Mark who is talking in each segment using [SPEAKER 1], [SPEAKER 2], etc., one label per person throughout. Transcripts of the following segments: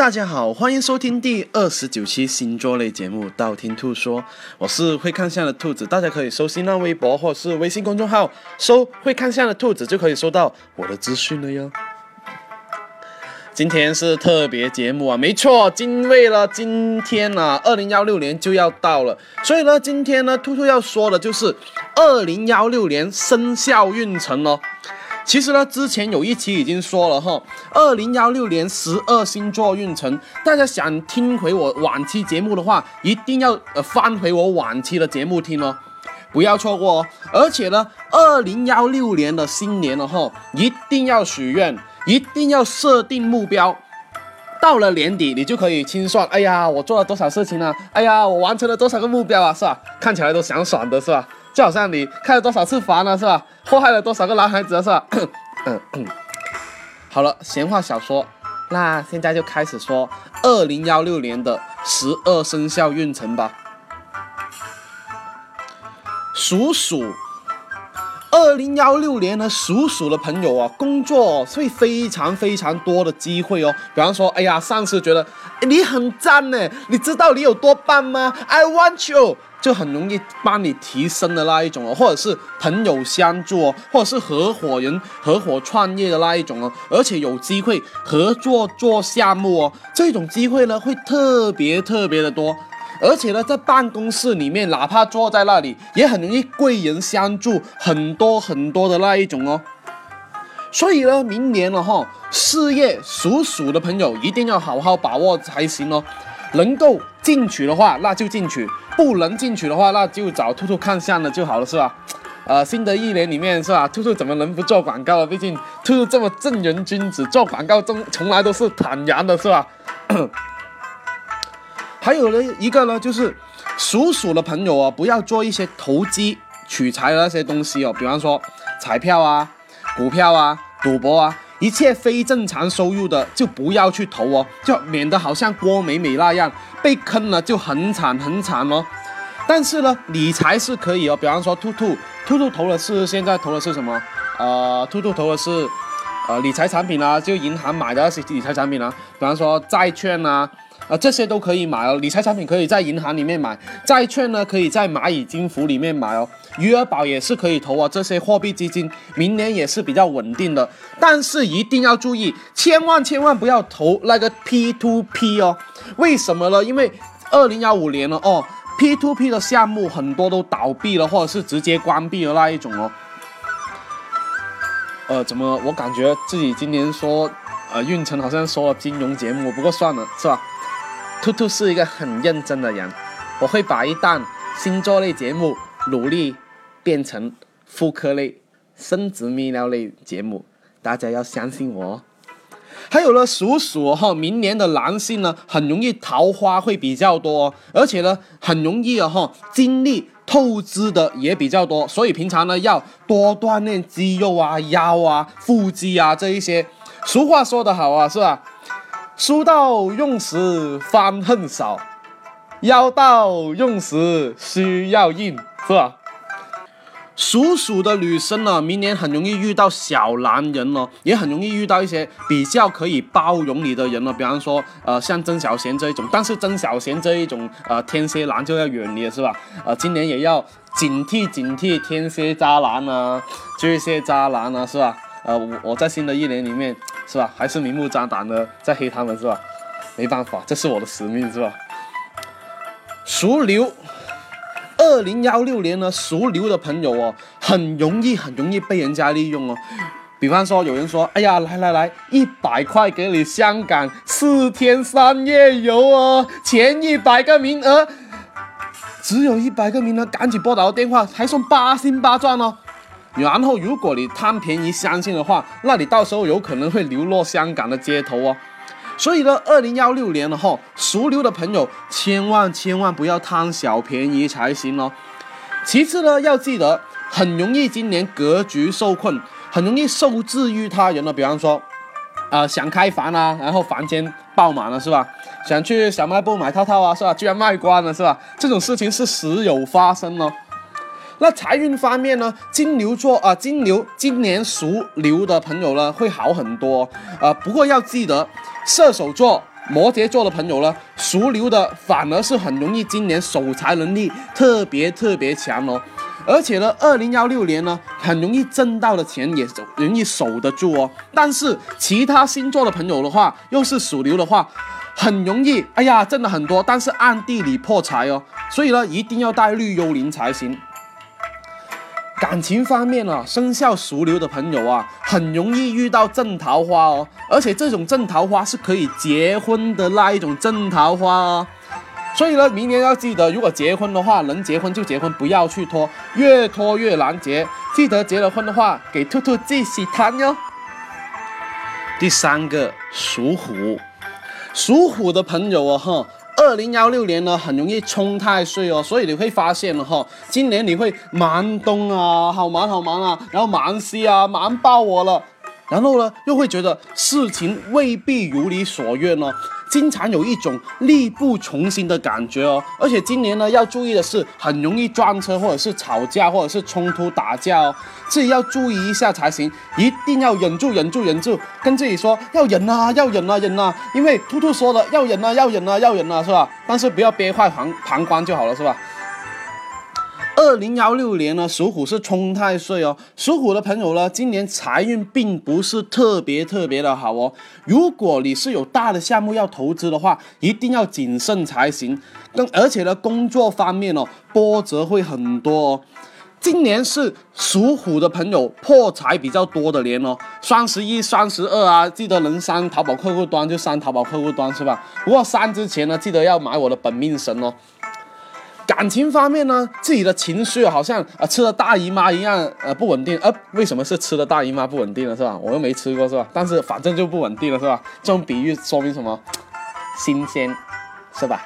[SPEAKER 1] 大家好，欢迎收听第二十九期星座类节目《道听途说》，我是会看相的兔子，大家可以搜新浪微博或是微信公众号搜“会看相的兔子”，就可以收到我的资讯了哟。今天是特别节目啊，没错，因为了今天呢，二零幺六年就要到了，所以呢，今天呢，兔兔要说的就是二零幺六年生肖运程哦。其实呢，之前有一期已经说了哈，二零幺六年十二星座运程，大家想听回我往期节目的话，一定要呃翻回我往期的节目听哦，不要错过哦。而且呢，二零幺六年的新年了哈，一定要许愿，一定要设定目标，到了年底你就可以清算，哎呀，我做了多少事情呢？哎呀，我完成了多少个目标啊，是吧？看起来都爽爽的，是吧？就好像你开了多少次房了，是吧？祸害了多少个男孩子，是吧？嗯嗯。好了，闲话少说，那现在就开始说二零幺六年的十二生肖运程吧。属鼠，二零幺六年呢，属鼠的朋友啊，工作会非常非常多的机会哦。比方说，哎呀，上司觉得你很赞呢，你知道你有多棒吗？I want you。就很容易帮你提升的那一种哦，或者是朋友相助哦，或者是合伙人合伙创业的那一种哦，而且有机会合作做项目哦，这种机会呢会特别特别的多，而且呢在办公室里面，哪怕坐在那里，也很容易贵人相助，很多很多的那一种哦。所以呢，明年了哈，事业属鼠的朋友一定要好好把握才行哦。能够进取的话，那就进取；不能进取的话，那就找兔兔看相的就好了，是吧？呃，新的一年里面是吧？兔兔怎么能不做广告了？毕竟兔兔这么正人君子，做广告中从来都是坦然的，是吧？还有呢，一个呢，就是属鼠的朋友啊，不要做一些投机取财的那些东西哦，比方说彩票啊、股票啊、赌博啊。一切非正常收入的就不要去投哦，就免得好像郭美美那样被坑了就很惨很惨哦。但是呢，理财是可以哦，比方说兔兔，兔兔投的是现在投的是什么？呃，兔兔投的是呃理财产品啊，就银行买的那些理财产品啊，比方说债券啊。啊，这些都可以买哦，理财产品可以在银行里面买，债券呢可以在蚂蚁金服里面买哦，余额宝也是可以投啊，这些货币基金明年也是比较稳定的，但是一定要注意，千万千万不要投那个 P to P 哦，为什么呢？因为二零幺五年了哦，P to P 的项目很多都倒闭了，或者是直接关闭了那一种哦。呃，怎么我感觉自己今年说呃运程好像说了金融节目，不过算了，是吧？兔兔是一个很认真的人，我会把一档星座类节目努力变成妇科类、生殖泌尿类节目，大家要相信我。还有呢，属鼠哈，明年的男性呢，很容易桃花会比较多，而且呢，很容易啊哈，精力透支的也比较多，所以平常呢要多锻炼肌肉啊、腰啊、腹肌啊这一些。俗话说得好啊，是吧？书到用时方恨少，腰到用时需要硬，是吧？属鼠的女生呢，明年很容易遇到小男人哦，也很容易遇到一些比较可以包容你的人哦，比方说，呃，像曾小贤这一种。但是曾小贤这一种，呃，天蝎男就要远离了，是吧？呃，今年也要警惕警惕天蝎渣男啊，巨蟹渣男啊，是吧？呃，我我在新的一年里面。是吧？还是明目张胆的在黑他们是吧？没办法，这是我的使命是吧？属牛，二零幺六年呢，属牛的朋友哦，很容易很容易被人家利用哦。比方说，有人说，哎呀，来来来，一百块给你香港四天三夜游哦，前一百个名额，只有一百个名额，赶紧拨打电话，还送八星八钻哦。然后，如果你贪便宜相信的话，那你到时候有可能会流落香港的街头哦。所以呢，二零幺六年了哈，属牛的朋友千万千万不要贪小便宜才行哦。其次呢，要记得很容易今年格局受困，很容易受制于他人了。比方说，呃，想开房啊，然后房间爆满了是吧？想去小卖部买套套啊是吧？居然卖光了是吧？这种事情是时有发生哦。那财运方面呢？金牛座啊，金牛今年属牛的朋友呢会好很多，呃，不过要记得，射手座摩羯座的朋友呢，属牛的反而是很容易今年守财能力特别特别强哦。而且呢，二零幺六年呢，很容易挣到的钱也容易守得住哦。但是其他星座的朋友的话，又是属牛的话，很容易，哎呀，挣了很多，但是暗地里破财哦。所以呢，一定要带绿幽灵才行。感情方面啊，生肖属牛的朋友啊，很容易遇到正桃花哦。而且这种正桃花是可以结婚的那一种正桃花哦。所以呢，明年要记得，如果结婚的话，能结婚就结婚，不要去拖，越拖越难结。记得结了婚的话，给兔兔记喜糖哟。第三个属虎，属虎的朋友啊，哈，二零幺六年呢，很容易冲太岁哦，所以你会发现了哈，今年你会忙东啊，好忙好忙啊，然后忙西啊，忙爆我了，然后呢，又会觉得事情未必如你所愿哦。经常有一种力不从心的感觉哦，而且今年呢要注意的是，很容易撞车或者是吵架或者是冲突打架哦，自己要注意一下才行，一定要忍住忍住忍住，跟自己说要忍啊要忍啊忍啊，因为兔兔说了要忍啊要忍啊要忍啊是吧？但是不要憋坏膀膀胱就好了是吧？二零幺六年呢，属虎是冲太岁哦。属虎的朋友呢，今年财运并不是特别特别的好哦。如果你是有大的项目要投资的话，一定要谨慎才行。更而且呢，工作方面哦，波折会很多哦。今年是属虎的朋友破财比较多的年哦。双十一、双十二啊，记得能删淘宝客户端就删淘宝客户端是吧？不过删之前呢，记得要买我的本命神哦。感情方面呢，自己的情绪好像啊吃了大姨妈一样，呃不稳定。呃，为什么是吃了大姨妈不稳定了是吧？我又没吃过是吧？但是反正就不稳定了是吧？这种比喻说明什么？新鲜，是吧？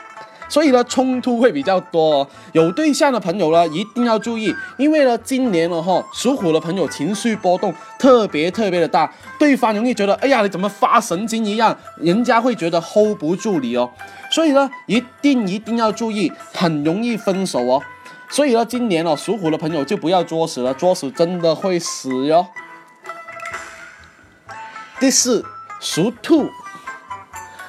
[SPEAKER 1] 所以呢，冲突会比较多。有对象的朋友呢，一定要注意，因为呢，今年了哈，属虎的朋友情绪波动特别特别的大，对方容易觉得，哎呀，你怎么发神经一样？人家会觉得 hold 不住你哦。所以呢，一定一定要注意，很容易分手哦。所以呢，今年哦，属虎的朋友就不要作死了，作死真的会死哟。第四，属兔。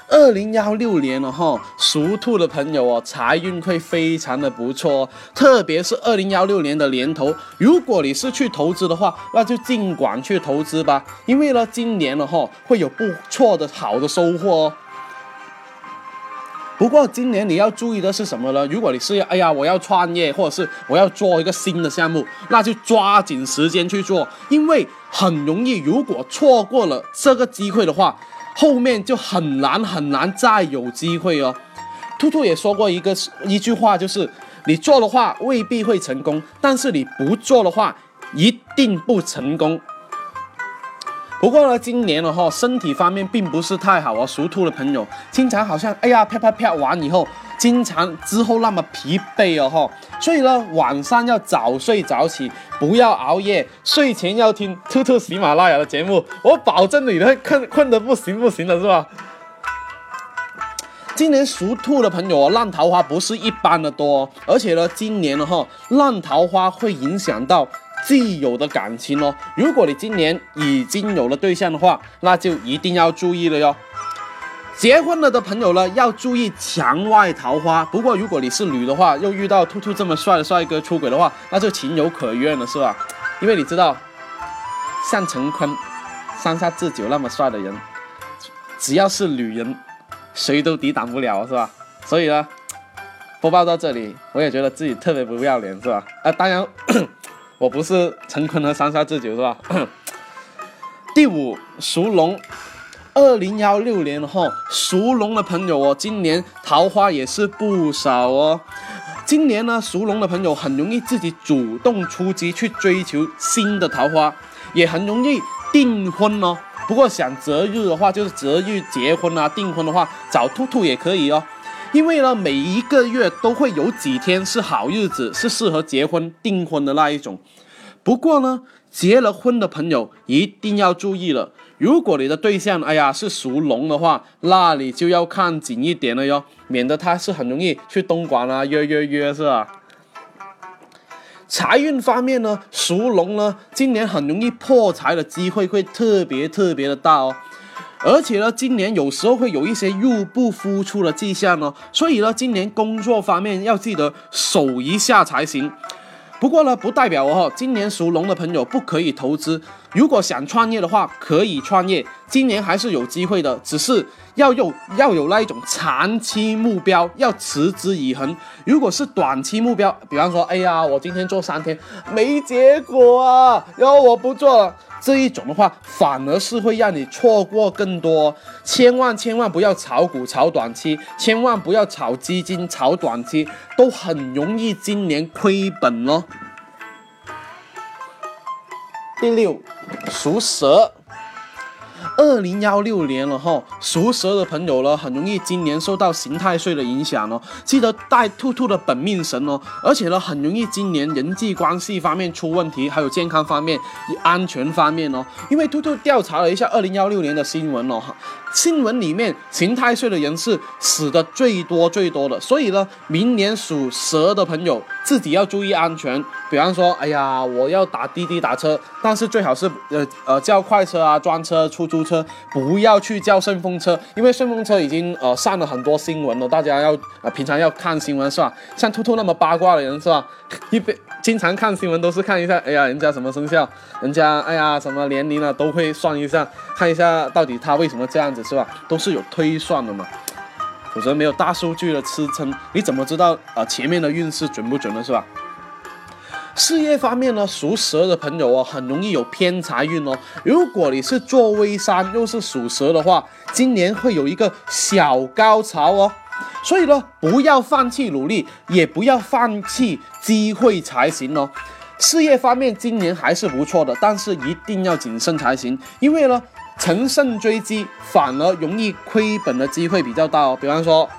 [SPEAKER 1] 二零幺六年了哈，属兔的朋友哦，财运会非常的不错，特别是二零幺六年的年头，如果你是去投资的话，那就尽管去投资吧，因为呢，今年了哈，会有不错的好的收获哦。不过今年你要注意的是什么呢？如果你是哎呀，我要创业，或者是我要做一个新的项目，那就抓紧时间去做，因为很容易，如果错过了这个机会的话。后面就很难很难再有机会哦。兔兔也说过一个一句话，就是你做的话未必会成功，但是你不做的话一定不成功。不过呢，今年的话，身体方面并不是太好啊。属兔的朋友经常好像哎呀啪啪啪完以后。经常之后那么疲惫哦哈，所以呢晚上要早睡早起，不要熬夜，睡前要听兔兔喜马拉雅的节目，我保证你会困困得不行不行的是吧？今年属兔的朋友啊，烂桃花不是一般的多，而且呢，今年的哈烂桃花会影响到既有的感情哦。如果你今年已经有了对象的话，那就一定要注意了哟。结婚了的朋友呢，要注意墙外桃花。不过如果你是女的话，又遇到兔兔这么帅的帅哥出轨的话，那就情有可原了，是吧？因为你知道，像陈坤、三下智久那么帅的人，只要是女人，谁都抵挡不了，是吧？所以呢，播报到这里，我也觉得自己特别不要脸，是吧？啊，当然，我不是陈坤和三下智久，是吧？第五，属龙。二零幺六年哈，属龙的朋友哦，今年桃花也是不少哦。今年呢，属龙的朋友很容易自己主动出击去追求新的桃花，也很容易订婚哦。不过想择日的话，就是择日结婚啊，订婚的话找兔兔也可以哦。因为呢，每一个月都会有几天是好日子，是适合结婚订婚的那一种。不过呢，结了婚的朋友一定要注意了。如果你的对象，哎呀是属龙的话，那你就要看紧一点了哟，免得他是很容易去东莞啊约约约是吧？财运方面呢，属龙呢，今年很容易破财的机会会特别特别的大哦。而且呢，今年有时候会有一些入不敷出的迹象呢，所以呢，今年工作方面要记得守一下才行。不过呢，不代表哦，今年属龙的朋友不可以投资。如果想创业的话，可以创业，今年还是有机会的，只是要有要有那一种长期目标，要持之以恒。如果是短期目标，比方说，哎呀，我今天做三天没结果啊，然后我不做了。这一种的话，反而是会让你错过更多。千万千万不要炒股炒短期，千万不要炒基金炒短期，都很容易今年亏本哦。第六，属蛇。二零幺六年了哈，属蛇的朋友呢，很容易今年受到刑太岁的影响哦。记得带兔兔的本命神哦，而且呢，很容易今年人际关系方面出问题，还有健康方面、安全方面哦。因为兔兔调查了一下二零幺六年的新闻哦，新闻里面刑太岁的人是死的最多最多的，所以呢，明年属蛇的朋友自己要注意安全。比方说，哎呀，我要打滴滴打车，但是最好是呃呃叫快车啊、专车、出租车，不要去叫顺风车，因为顺风车已经呃上了很多新闻了，大家要呃平常要看新闻是吧？像兔兔那么八卦的人是吧？一边经常看新闻都是看一下，哎呀，人家什么生肖，人家哎呀什么年龄了都会算一下，看一下到底他为什么这样子是吧？都是有推算的嘛，否则没有大数据的支撑，你怎么知道啊前面的运势准不准呢是吧？事业方面呢，属蛇的朋友哦，很容易有偏财运哦。如果你是做微商又是属蛇的话，今年会有一个小高潮哦。所以呢，不要放弃努力，也不要放弃机会才行哦。事业方面今年还是不错的，但是一定要谨慎才行，因为呢，乘胜追击反而容易亏本的机会比较大哦。比方说，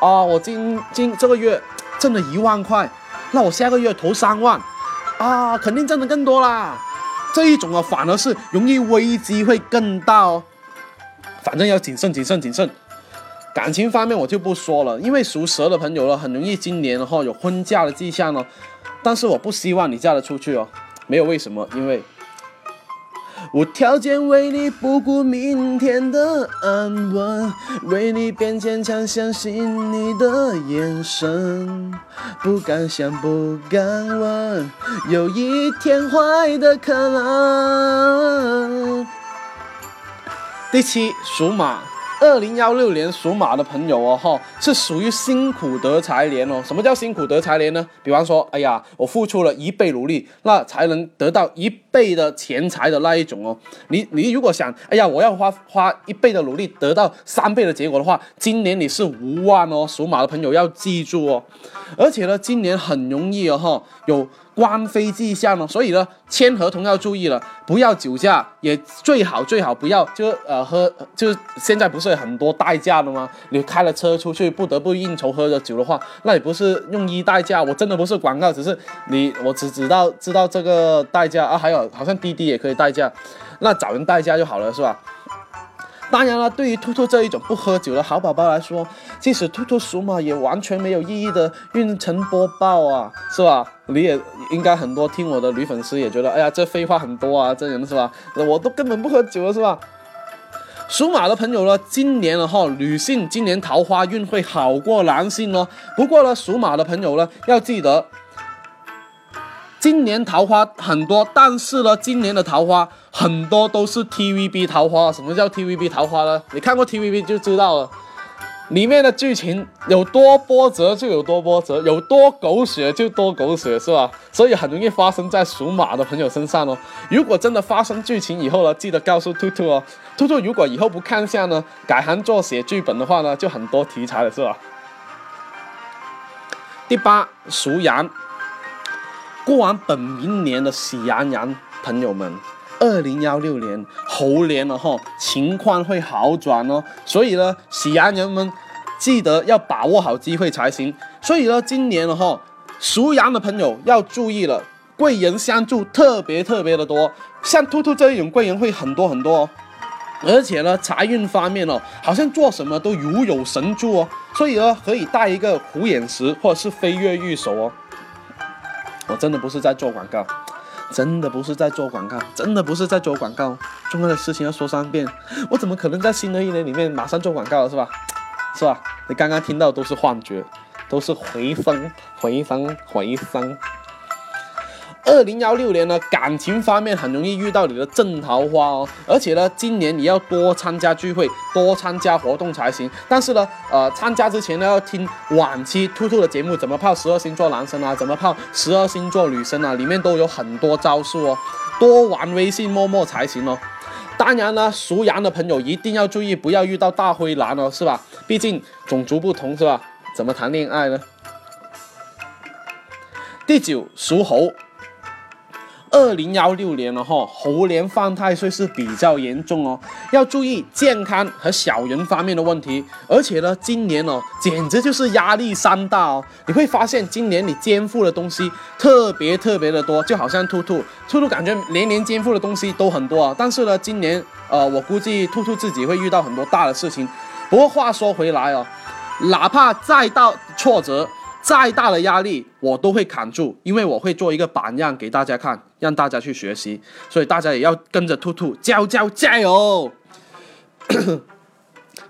[SPEAKER 1] 啊，我今今这个月挣了一万块。那我下个月投三万，啊，肯定挣的更多啦。这一种啊，反而是容易危机会更大哦。反正要谨慎、谨慎、谨慎。感情方面我就不说了，因为属蛇的朋友呢，很容易今年的话有婚嫁的迹象哦。但是我不希望你嫁得出去哦，没有为什么，因为。无条件为你不顾明天的安稳，为你变坚强，相信你的眼神，不敢想，不敢问，有一天坏的可能。第七，属马。二零幺六年属马的朋友哦，哈，是属于辛苦得财年哦。什么叫辛苦得财年呢？比方说，哎呀，我付出了一倍努力，那才能得到一倍的钱财的那一种哦。你你如果想，哎呀，我要花花一倍的努力得到三倍的结果的话，今年你是无望哦。属马的朋友要记住哦。而且呢，今年很容易哦，哈，有。官非迹象呢，所以呢，签合同要注意了，不要酒驾，也最好最好不要，就呃喝，就现在不是很多代驾的吗？你开了车出去，不得不应酬喝着酒的话，那你不是用一代驾？我真的不是广告，只是你，我只知道知道这个代驾啊，还有好像滴滴也可以代驾，那找人代驾就好了，是吧？当然了，对于兔兔这一种不喝酒的好宝宝来说，即使兔兔属马也完全没有意义的运程播报啊，是吧？你也应该很多听我的女粉丝也觉得，哎呀，这废话很多啊，这人是吧？我都根本不喝酒了，是吧？属马的朋友呢，今年的话，女性今年桃花运会好过男性哦。不过呢，属马的朋友呢，要记得。今年桃花很多，但是呢，今年的桃花很多都是 TVB 桃花。什么叫 TVB 桃花呢？你看过 TVB 就知道了，里面的剧情有多波折就有多波折，有多狗血就多狗血，是吧？所以很容易发生在属马的朋友身上哦。如果真的发生剧情以后呢，记得告诉兔兔哦。兔兔如果以后不看相呢，改行做写剧本的话呢，就很多题材了，是吧？第八，属羊。过完本明年的喜羊羊朋友们，二零幺六年猴年了哈，情况会好转哦。所以呢，喜羊羊们记得要把握好机会才行。所以呢，今年了哈，属羊的朋友要注意了，贵人相助特别特别的多，像兔兔这一种贵人会很多很多。而且呢，财运方面哦，好像做什么都如有神助哦。所以呢，可以带一个虎眼石或者是飞跃玉手哦。我真的不是在做广告，真的不是在做广告，真的不是在做广告。重要的事情要说三遍，我怎么可能在新的一年里面马上做广告了，是吧？是吧？你刚刚听到都是幻觉，都是回声，回声，回声。二零幺六年呢，感情方面很容易遇到你的正桃花哦，而且呢，今年你要多参加聚会，多参加活动才行。但是呢，呃，参加之前呢，要听往期兔兔的节目，怎么泡十二星座男生啊，怎么泡十二星座女生啊，里面都有很多招数哦，多玩微信陌陌才行哦。当然呢，属羊的朋友一定要注意，不要遇到大灰狼哦，是吧？毕竟种族不同，是吧？怎么谈恋爱呢？第九，属猴。二零幺六年了哈，猴年犯太岁是比较严重哦，要注意健康和小人方面的问题。而且呢，今年哦，简直就是压力山大哦。你会发现今年你肩负的东西特别特别的多，就好像兔兔，兔兔感觉年年肩负的东西都很多啊。但是呢，今年呃，我估计兔兔自己会遇到很多大的事情。不过话说回来哦，哪怕再大挫折。再大的压力我都会扛住，因为我会做一个榜样给大家看，让大家去学习。所以大家也要跟着兔兔教教加油。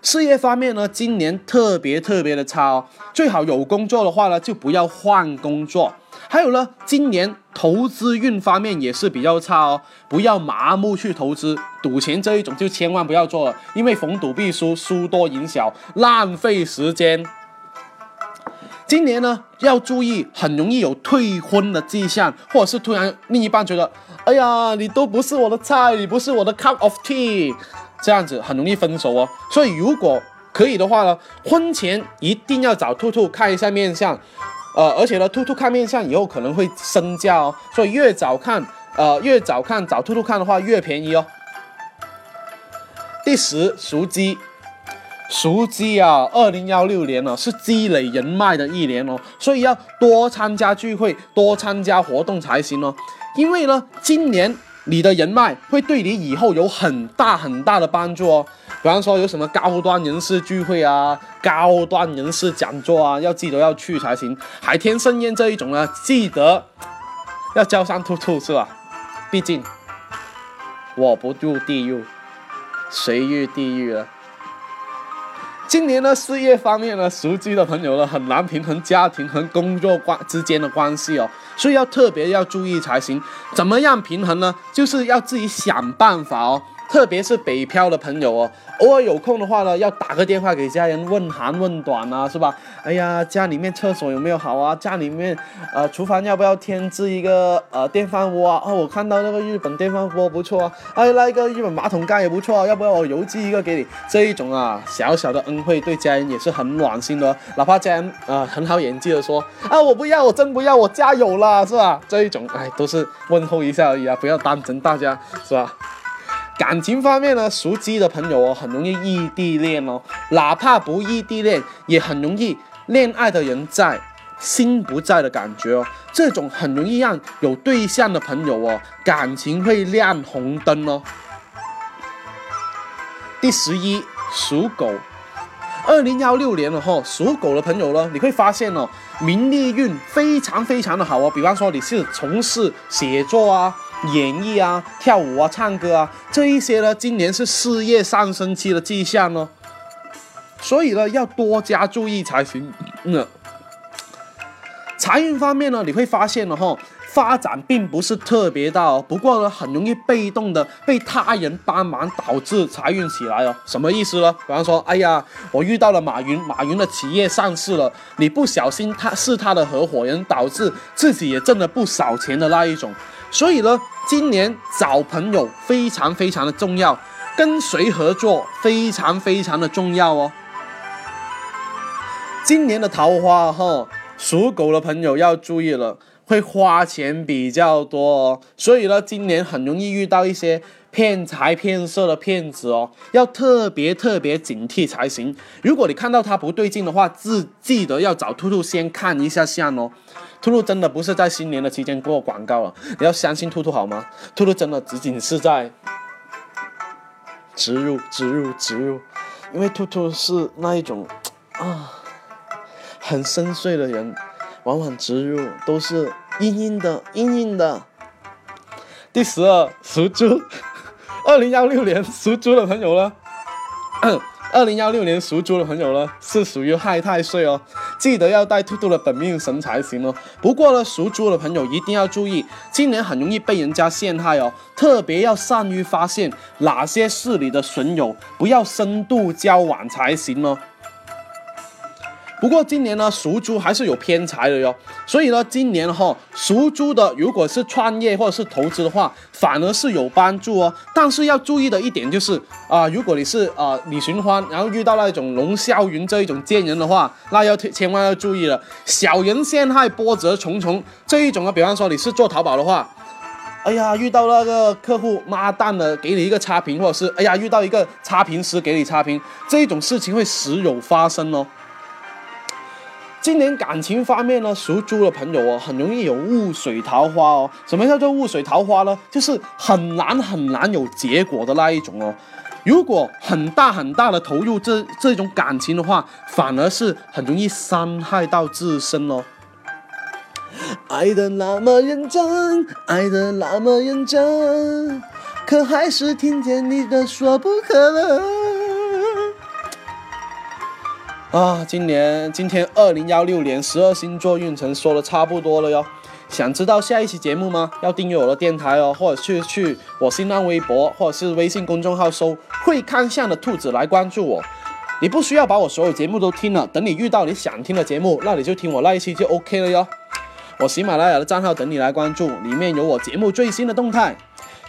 [SPEAKER 1] 事业方面呢，今年特别特别的差哦，最好有工作的话呢，就不要换工作。还有呢，今年投资运方面也是比较差哦，不要麻木去投资，赌钱这一种就千万不要做了，因为逢赌必输，输多赢少，浪费时间。今年呢，要注意，很容易有退婚的迹象，或者是突然另一半觉得，哎呀，你都不是我的菜，你不是我的 cup of tea，这样子很容易分手哦。所以如果可以的话呢，婚前一定要找兔兔看一下面相，呃，而且呢，兔兔看面相以后可能会升价哦，所以越早看，呃，越早看找兔兔看的话越便宜哦。第十，属鸡。属鸡啊，二零幺六年呢是积累人脉的一年哦，所以要多参加聚会，多参加活动才行哦。因为呢，今年你的人脉会对你以后有很大很大的帮助哦。比方说有什么高端人士聚会啊，高端人士讲座啊，要记得要去才行。海天盛宴这一种呢，记得要交上兔兔是吧？毕竟我不入地狱，谁入地狱了？今年呢事业方面呢，属鸡的朋友呢很难平衡家庭和工作关之间的关系哦，所以要特别要注意才行。怎么样平衡呢？就是要自己想办法哦。特别是北漂的朋友哦，偶尔有空的话呢，要打个电话给家人问寒问暖啊，是吧？哎呀，家里面厕所有没有好啊？家里面呃，厨房要不要添置一个呃电饭锅啊？哦，我看到那个日本电饭锅不错啊，哎，那个日本马桶盖也不错啊，要不要我邮寄一个给你？这一种啊，小小的恩惠对家人也是很暖心的，哪怕家人啊很好演技的说啊，我不要，我真不要，我家有了，是吧？这一种哎，都是问候一下而已啊，不要当真，大家是吧？感情方面呢，属鸡的朋友哦，很容易异地恋哦。哪怕不异地恋，也很容易恋爱的人在，心不在的感觉哦。这种很容易让有对象的朋友哦，感情会亮红灯哦。第十一，属狗，二零幺六年了哈，属狗的朋友呢，你会发现哦，名利运非常非常的好哦。比方说你是从事写作啊。演艺啊，跳舞啊，唱歌啊，这一些呢，今年是事业上升期的迹象哦，所以呢，要多加注意才行。嗯，财运方面呢，你会发现了哈，发展并不是特别大哦，不过呢，很容易被动的被他人帮忙导致财运起来哦。什么意思呢？比方说，哎呀，我遇到了马云，马云的企业上市了，你不小心他是他的合伙人，导致自己也挣了不少钱的那一种。所以呢，今年找朋友非常非常的重要，跟谁合作非常非常的重要哦。今年的桃花哈，属狗的朋友要注意了，会花钱比较多哦。所以呢，今年很容易遇到一些骗财骗色的骗子哦，要特别特别警惕才行。如果你看到他不对劲的话，自记得要找兔兔先看一下相哦。兔兔真的不是在新年的期间过广告了，你要相信兔兔好吗？兔兔真的仅仅是在植入、植入、植入，因为兔兔是那一种啊很深邃的人，往往植入都是硬硬的、硬硬的。第十二，属猪，二零幺六年属猪的朋友呢？二零幺六年属猪的朋友呢，是属于亥太岁哦，记得要带兔兔的本命神才行哦。不过呢，属猪的朋友一定要注意，今年很容易被人家陷害哦，特别要善于发现哪些是你的损友，不要深度交往才行哦。不过今年呢，属猪还是有偏财的哟，所以呢，今年哈属猪的，如果是创业或者是投资的话，反而是有帮助哦。但是要注意的一点就是啊，如果你是啊李寻欢，然后遇到那种龙啸云这一种贱人的话，那要千万要注意了，小人陷害，波折重重这一种啊。比方说你是做淘宝的话，哎呀，遇到那个客户妈蛋的给你一个差评，或者是哎呀遇到一个差评师给你差评，这一种事情会时有发生哦。今年感情方面呢，属猪的朋友哦，很容易有雾水桃花哦。什么叫做雾水桃花呢？就是很难很难有结果的那一种哦。如果很大很大的投入这这种感情的话，反而是很容易伤害到自身哦。爱的那么认真，爱的那么认真，可还是听见你的说不可能。啊，今年今天二零幺六年十二星座运程说的差不多了哟。想知道下一期节目吗？要订阅我的电台哦，或者去去我新浪微博或者是微信公众号搜“会看相的兔子”来关注我。你不需要把我所有节目都听了，等你遇到你想听的节目，那你就听我那一期就 OK 了哟。我喜马拉雅的账号等你来关注，里面有我节目最新的动态。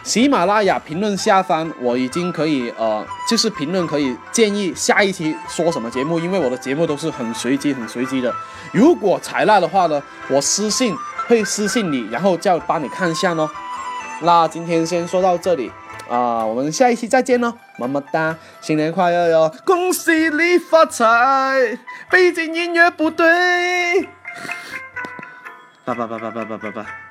[SPEAKER 1] 喜马拉雅评论下方，我已经可以呃，就是评论可以建议下一期说什么节目，因为我的节目都是很随机、很随机的。如果采纳的话呢，我私信会私信你，然后再帮你看一下哦。那今天先说到这里啊，我们下一期再见喽，么么哒，新年快乐哟，恭喜你发财，背景音乐不对，拜拜拜拜拜拜拜拜。